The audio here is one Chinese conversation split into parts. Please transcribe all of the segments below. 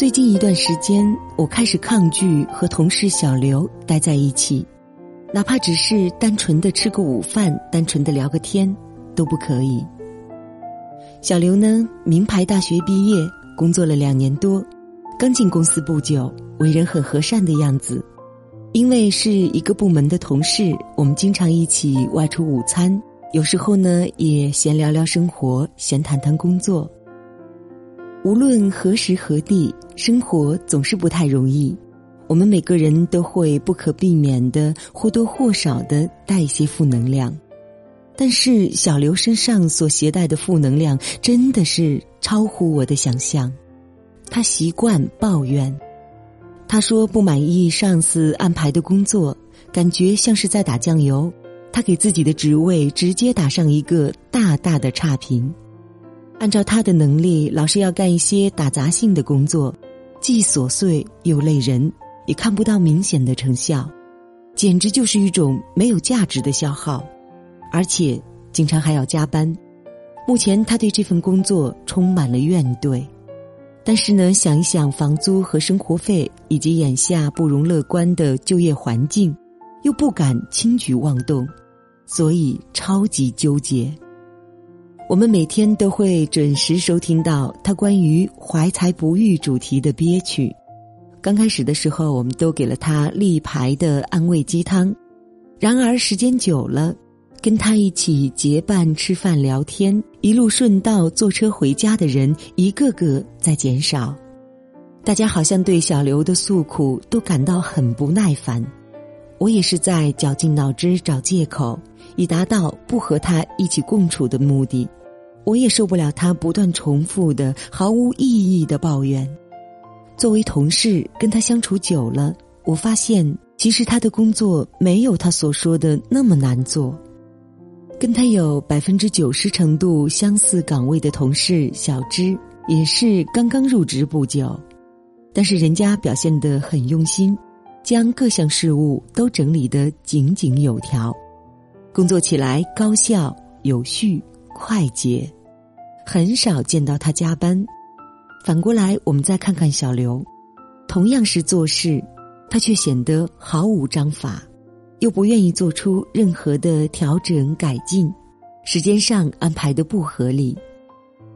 最近一段时间，我开始抗拒和同事小刘待在一起，哪怕只是单纯的吃个午饭，单纯的聊个天，都不可以。小刘呢，名牌大学毕业，工作了两年多，刚进公司不久，为人很和善的样子。因为是一个部门的同事，我们经常一起外出午餐，有时候呢也闲聊聊生活，闲谈谈工作。无论何时何地，生活总是不太容易，我们每个人都会不可避免的或多或少的带一些负能量。但是小刘身上所携带的负能量真的是超乎我的想象，他习惯抱怨。他说不满意上司安排的工作，感觉像是在打酱油。他给自己的职位直接打上一个大大的差评。按照他的能力，老是要干一些打杂性的工作，既琐碎又累人，也看不到明显的成效，简直就是一种没有价值的消耗。而且经常还要加班。目前他对这份工作充满了怨怼。但是呢，想一想房租和生活费，以及眼下不容乐观的就业环境，又不敢轻举妄动，所以超级纠结。我们每天都会准时收听到他关于怀才不遇主题的憋屈。刚开始的时候，我们都给了他立牌的安慰鸡汤，然而时间久了。跟他一起结伴吃饭聊天，一路顺道坐车回家的人一个个在减少，大家好像对小刘的诉苦都感到很不耐烦。我也是在绞尽脑汁找借口，以达到不和他一起共处的目的。我也受不了他不断重复的毫无意义的抱怨。作为同事，跟他相处久了，我发现其实他的工作没有他所说的那么难做。跟他有百分之九十程度相似岗位的同事小芝，也是刚刚入职不久，但是人家表现得很用心，将各项事务都整理得井井有条，工作起来高效、有序、快捷，很少见到他加班。反过来，我们再看看小刘，同样是做事，他却显得毫无章法。又不愿意做出任何的调整改进，时间上安排的不合理，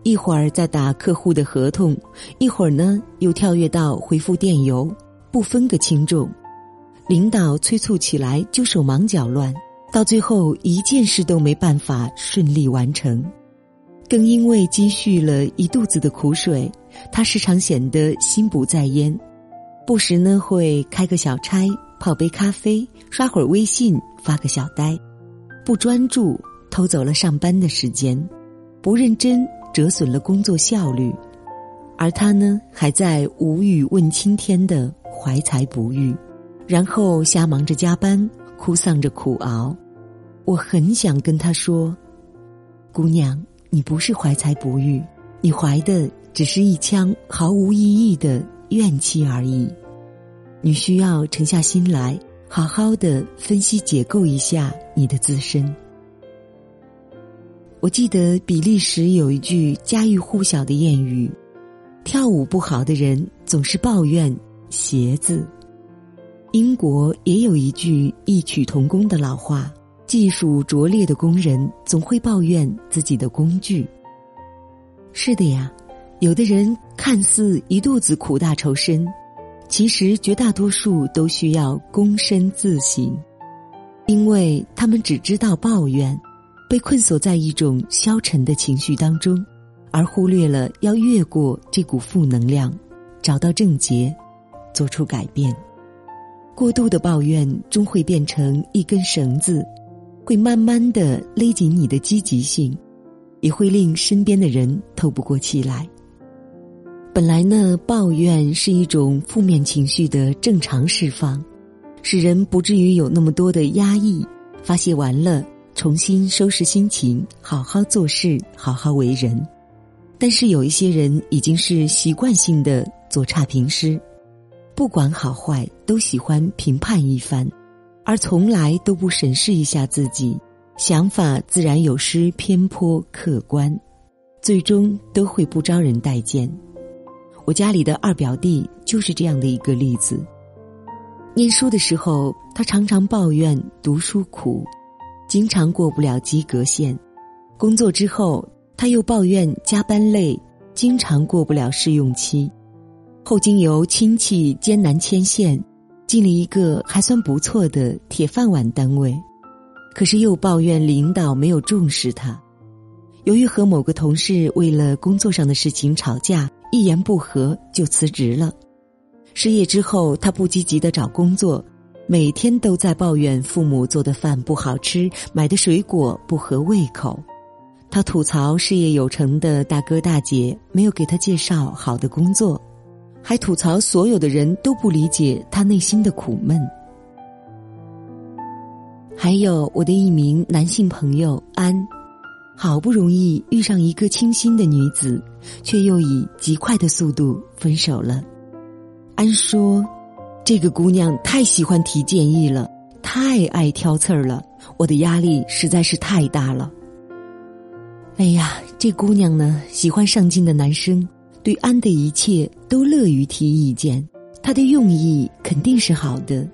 一会儿在打客户的合同，一会儿呢又跳跃到回复电邮，不分个轻重。领导催促起来就手忙脚乱，到最后一件事都没办法顺利完成。更因为积蓄了一肚子的苦水，他时常显得心不在焉，不时呢会开个小差。泡杯咖啡，刷会儿微信，发个小呆，不专注，偷走了上班的时间；不认真，折损了工作效率。而他呢，还在无语问青天的怀才不遇，然后瞎忙着加班，哭丧着苦熬。我很想跟他说：“姑娘，你不是怀才不遇，你怀的只是一腔毫无意义的怨气而已。”你需要沉下心来，好好的分析解构一下你的自身。我记得比利时有一句家喻户晓的谚语：“跳舞不好的人总是抱怨鞋子。”英国也有一句异曲同工的老话：“技术拙劣的工人总会抱怨自己的工具。”是的呀，有的人看似一肚子苦大仇深。其实绝大多数都需要躬身自省，因为他们只知道抱怨，被困锁在一种消沉的情绪当中，而忽略了要越过这股负能量，找到症结，做出改变。过度的抱怨终会变成一根绳子，会慢慢的勒紧你的积极性，也会令身边的人透不过气来。本来呢，抱怨是一种负面情绪的正常释放，使人不至于有那么多的压抑。发泄完了，重新收拾心情，好好做事，好好为人。但是有一些人已经是习惯性的做差评师，不管好坏都喜欢评判一番，而从来都不审视一下自己，想法自然有失偏颇客观，最终都会不招人待见。我家里的二表弟就是这样的一个例子。念书的时候，他常常抱怨读书苦，经常过不了及格线；工作之后，他又抱怨加班累，经常过不了试用期。后经由亲戚艰难牵线，进了一个还算不错的铁饭碗单位，可是又抱怨领导没有重视他。由于和某个同事为了工作上的事情吵架，一言不合就辞职了。失业之后，他不积极的找工作，每天都在抱怨父母做的饭不好吃，买的水果不合胃口。他吐槽事业有成的大哥大姐没有给他介绍好的工作。还吐槽所有的人都不理解他内心的苦闷。还有我的一名男性朋友安，好不容易遇上一个倾心的女子，却又以极快的速度分手了。安说：“这个姑娘太喜欢提建议了，太爱挑刺儿了，我的压力实在是太大了。”哎呀，这姑娘呢，喜欢上进的男生。对安的一切都乐于提意见，他的用意肯定是好的，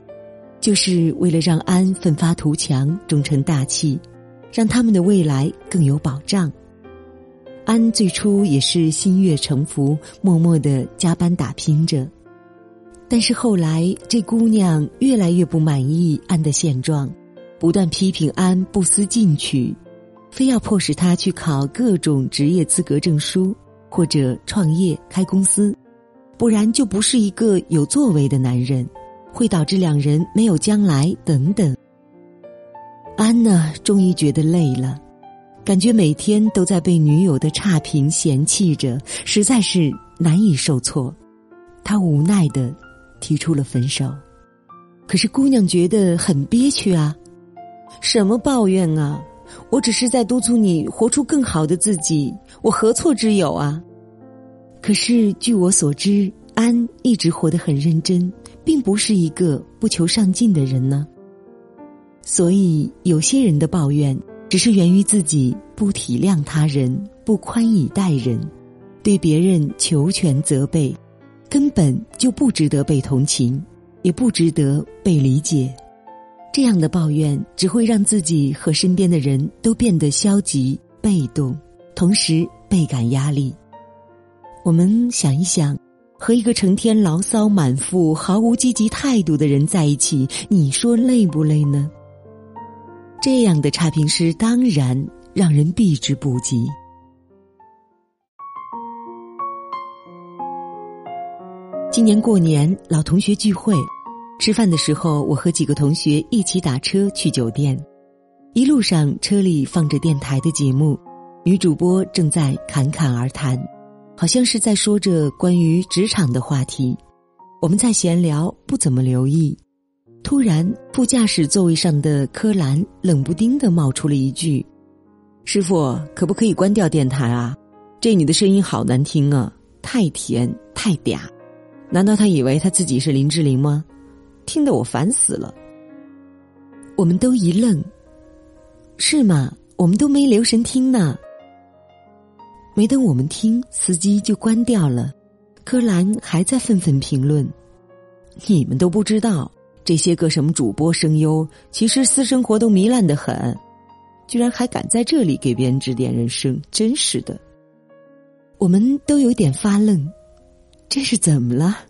就是为了让安奋发图强、终成大器，让他们的未来更有保障。安最初也是心悦诚服，默默的加班打拼着，但是后来这姑娘越来越不满意安的现状，不断批评安不思进取，非要迫使他去考各种职业资格证书。或者创业开公司，不然就不是一个有作为的男人，会导致两人没有将来等等。安呢，终于觉得累了，感觉每天都在被女友的差评嫌弃着，实在是难以受挫。他无奈的提出了分手，可是姑娘觉得很憋屈啊，什么抱怨啊？我只是在督促你活出更好的自己，我何错之有啊？可是据我所知，安一直活得很认真，并不是一个不求上进的人呢。所以有些人的抱怨，只是源于自己不体谅他人、不宽以待人，对别人求全责备，根本就不值得被同情，也不值得被理解。这样的抱怨只会让自己和身边的人都变得消极、被动，同时倍感压力。我们想一想，和一个成天牢骚满腹、毫无积极态度的人在一起，你说累不累呢？这样的差评师当然让人避之不及。今年过年，老同学聚会。吃饭的时候，我和几个同学一起打车去酒店，一路上车里放着电台的节目，女主播正在侃侃而谈，好像是在说着关于职场的话题。我们在闲聊，不怎么留意。突然，副驾驶座位上的柯兰冷不丁的冒出了一句：“师傅，可不可以关掉电台啊？这女的声音好难听啊，太甜太嗲。难道她以为她自己是林志玲吗？”听得我烦死了。我们都一愣，是吗？我们都没留神听呢。没等我们听，司机就关掉了。柯兰还在愤愤评论：“你们都不知道，这些个什么主播声优，其实私生活都糜烂的很，居然还敢在这里给别人指点人生，真是的。”我们都有点发愣，这是怎么了？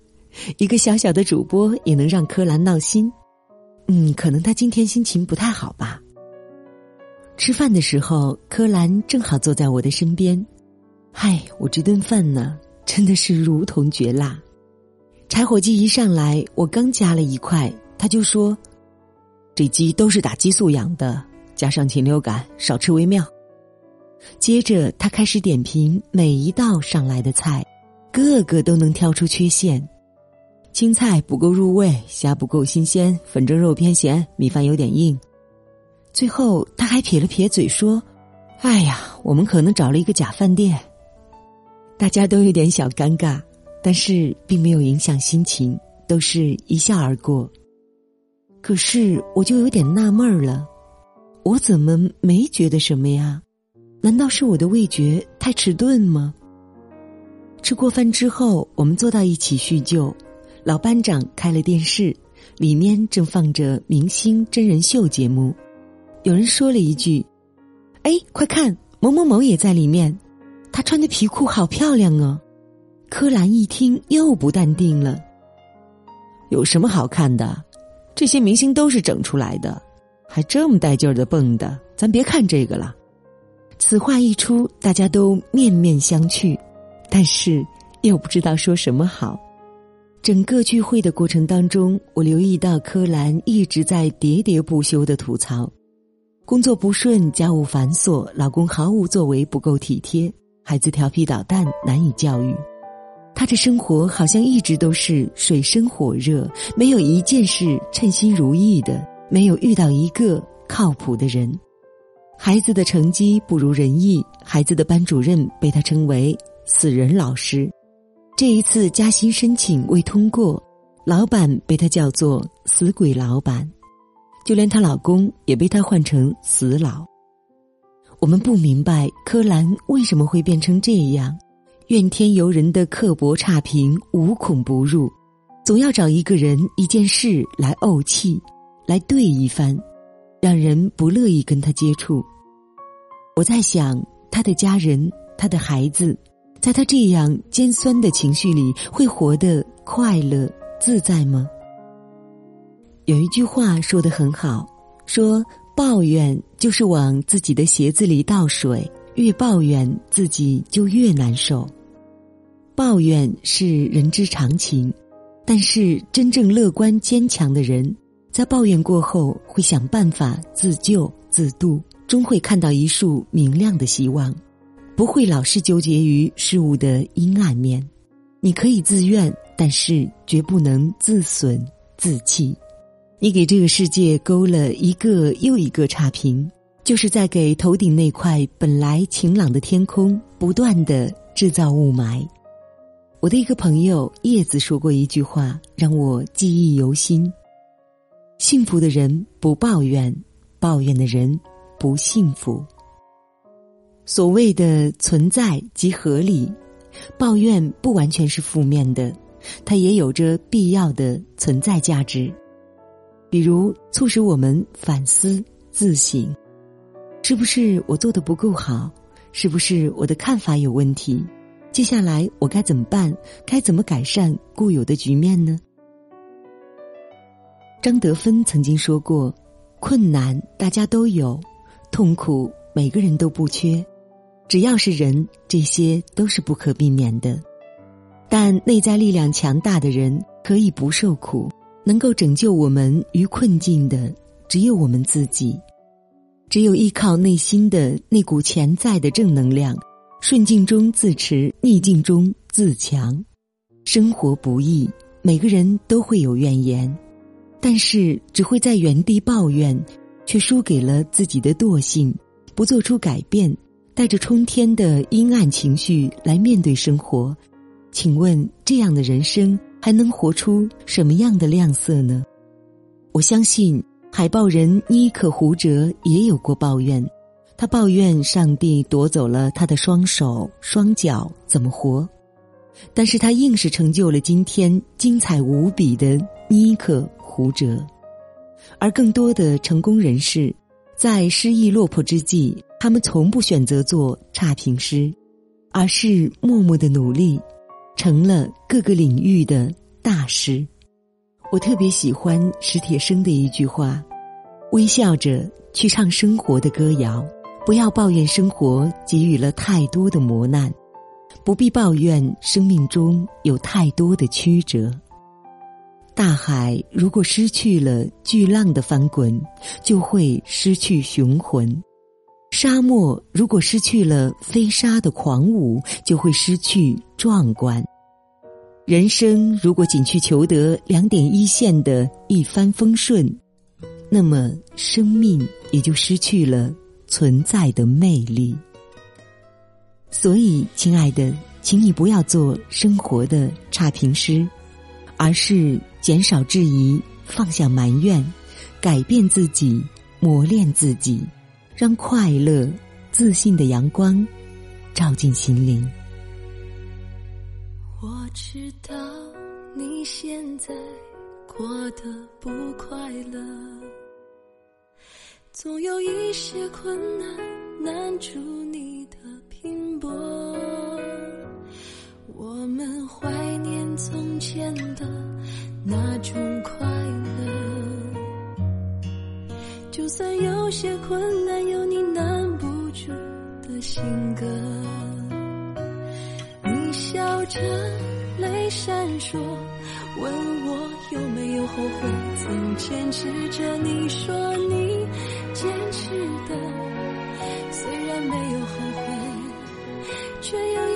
一个小小的主播也能让柯兰闹心，嗯，可能他今天心情不太好吧。吃饭的时候，柯兰正好坐在我的身边，嗨，我这顿饭呢，真的是如同绝辣。柴火鸡一上来，我刚夹了一块，他就说：“这鸡都是打激素养的，加上禽流感，少吃为妙。”接着他开始点评每一道上来的菜，个个都能挑出缺陷。青菜不够入味，虾不够新鲜，粉蒸肉偏咸，米饭有点硬。最后他还撇了撇嘴说：“哎呀，我们可能找了一个假饭店。”大家都有点小尴尬，但是并没有影响心情，都是一笑而过。可是我就有点纳闷儿了，我怎么没觉得什么呀？难道是我的味觉太迟钝吗？吃过饭之后，我们坐到一起叙旧。老班长开了电视，里面正放着明星真人秀节目。有人说了一句：“哎，快看，某某某也在里面，他穿的皮裤好漂亮哦。”柯蓝一听又不淡定了：“有什么好看的？这些明星都是整出来的，还这么带劲儿的蹦的，咱别看这个了。”此话一出，大家都面面相觑，但是又不知道说什么好。整个聚会的过程当中，我留意到柯蓝一直在喋喋不休的吐槽，工作不顺，家务繁琐，老公毫无作为，不够体贴，孩子调皮捣蛋，难以教育。他的生活好像一直都是水深火热，没有一件事称心如意的，没有遇到一个靠谱的人。孩子的成绩不如人意，孩子的班主任被他称为“死人老师”。这一次加薪申请未通过，老板被他叫做“死鬼老板”，就连她老公也被他换成“死老”。我们不明白柯蓝为什么会变成这样，怨天尤人的刻薄差评无孔不入，总要找一个人一件事来怄气，来对一番。让人不乐意跟他接触。我在想，他的家人，他的孩子，在他这样尖酸的情绪里，会活得快乐自在吗？有一句话说得很好，说抱怨就是往自己的鞋子里倒水，越抱怨自己就越难受。抱怨是人之常情，但是真正乐观坚强的人。在抱怨过后，会想办法自救自渡，终会看到一束明亮的希望，不会老是纠结于事物的阴暗面。你可以自怨，但是绝不能自损自弃。你给这个世界勾了一个又一个差评，就是在给头顶那块本来晴朗的天空不断的制造雾霾。我的一个朋友叶子说过一句话，让我记忆犹新。幸福的人不抱怨，抱怨的人不幸福。所谓的存在即合理，抱怨不完全是负面的，它也有着必要的存在价值。比如促使我们反思自省：是不是我做的不够好？是不是我的看法有问题？接下来我该怎么办？该怎么改善固有的局面呢？张德芬曾经说过：“困难大家都有，痛苦每个人都不缺。只要是人，这些都是不可避免的。但内在力量强大的人可以不受苦，能够拯救我们于困境的只有我们自己。只有依靠内心的那股潜在的正能量，顺境中自持，逆境中自强。生活不易，每个人都会有怨言。”但是只会在原地抱怨，却输给了自己的惰性，不做出改变，带着冲天的阴暗情绪来面对生活。请问这样的人生还能活出什么样的亮色呢？我相信海豹人妮可胡哲也有过抱怨，他抱怨上帝夺走了他的双手双脚，怎么活？但是他硬是成就了今天精彩无比的妮可。胡哲，而更多的成功人士，在失意落魄之际，他们从不选择做差评师，而是默默的努力，成了各个领域的大师。我特别喜欢史铁生的一句话：“微笑着去唱生活的歌谣，不要抱怨生活给予了太多的磨难，不必抱怨生命中有太多的曲折。”大海如果失去了巨浪的翻滚，就会失去雄浑；沙漠如果失去了飞沙的狂舞，就会失去壮观。人生如果仅去求得两点一线的一帆风顺，那么生命也就失去了存在的魅力。所以，亲爱的，请你不要做生活的差评师。而是减少质疑，放下埋怨，改变自己，磨练自己，让快乐、自信的阳光照进心灵。我知道你现在过得不快乐，总有一些困难难住你的拼搏。我们怀念从前的那种快乐，就算有些困难有你难不住的性格。你笑着。泪闪烁，问我有没有后悔，曾坚持着你说你坚持的，虽然没有后悔，却有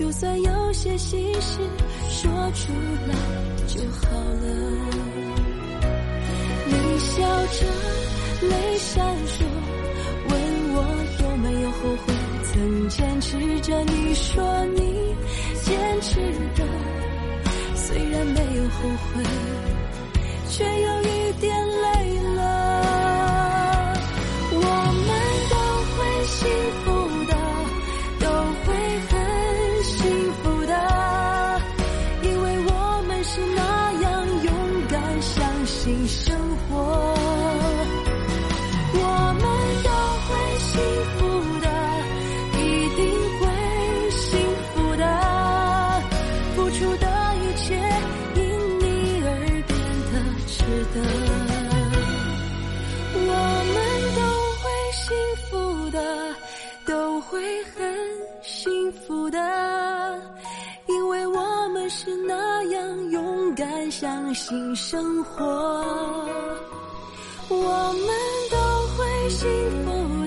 就算有些心事说出来就好了。你笑着，泪闪烁。问我有没有后悔，曾坚持着你说你坚持的，虽然没有后悔，却有一心声新生活，我们都会幸福。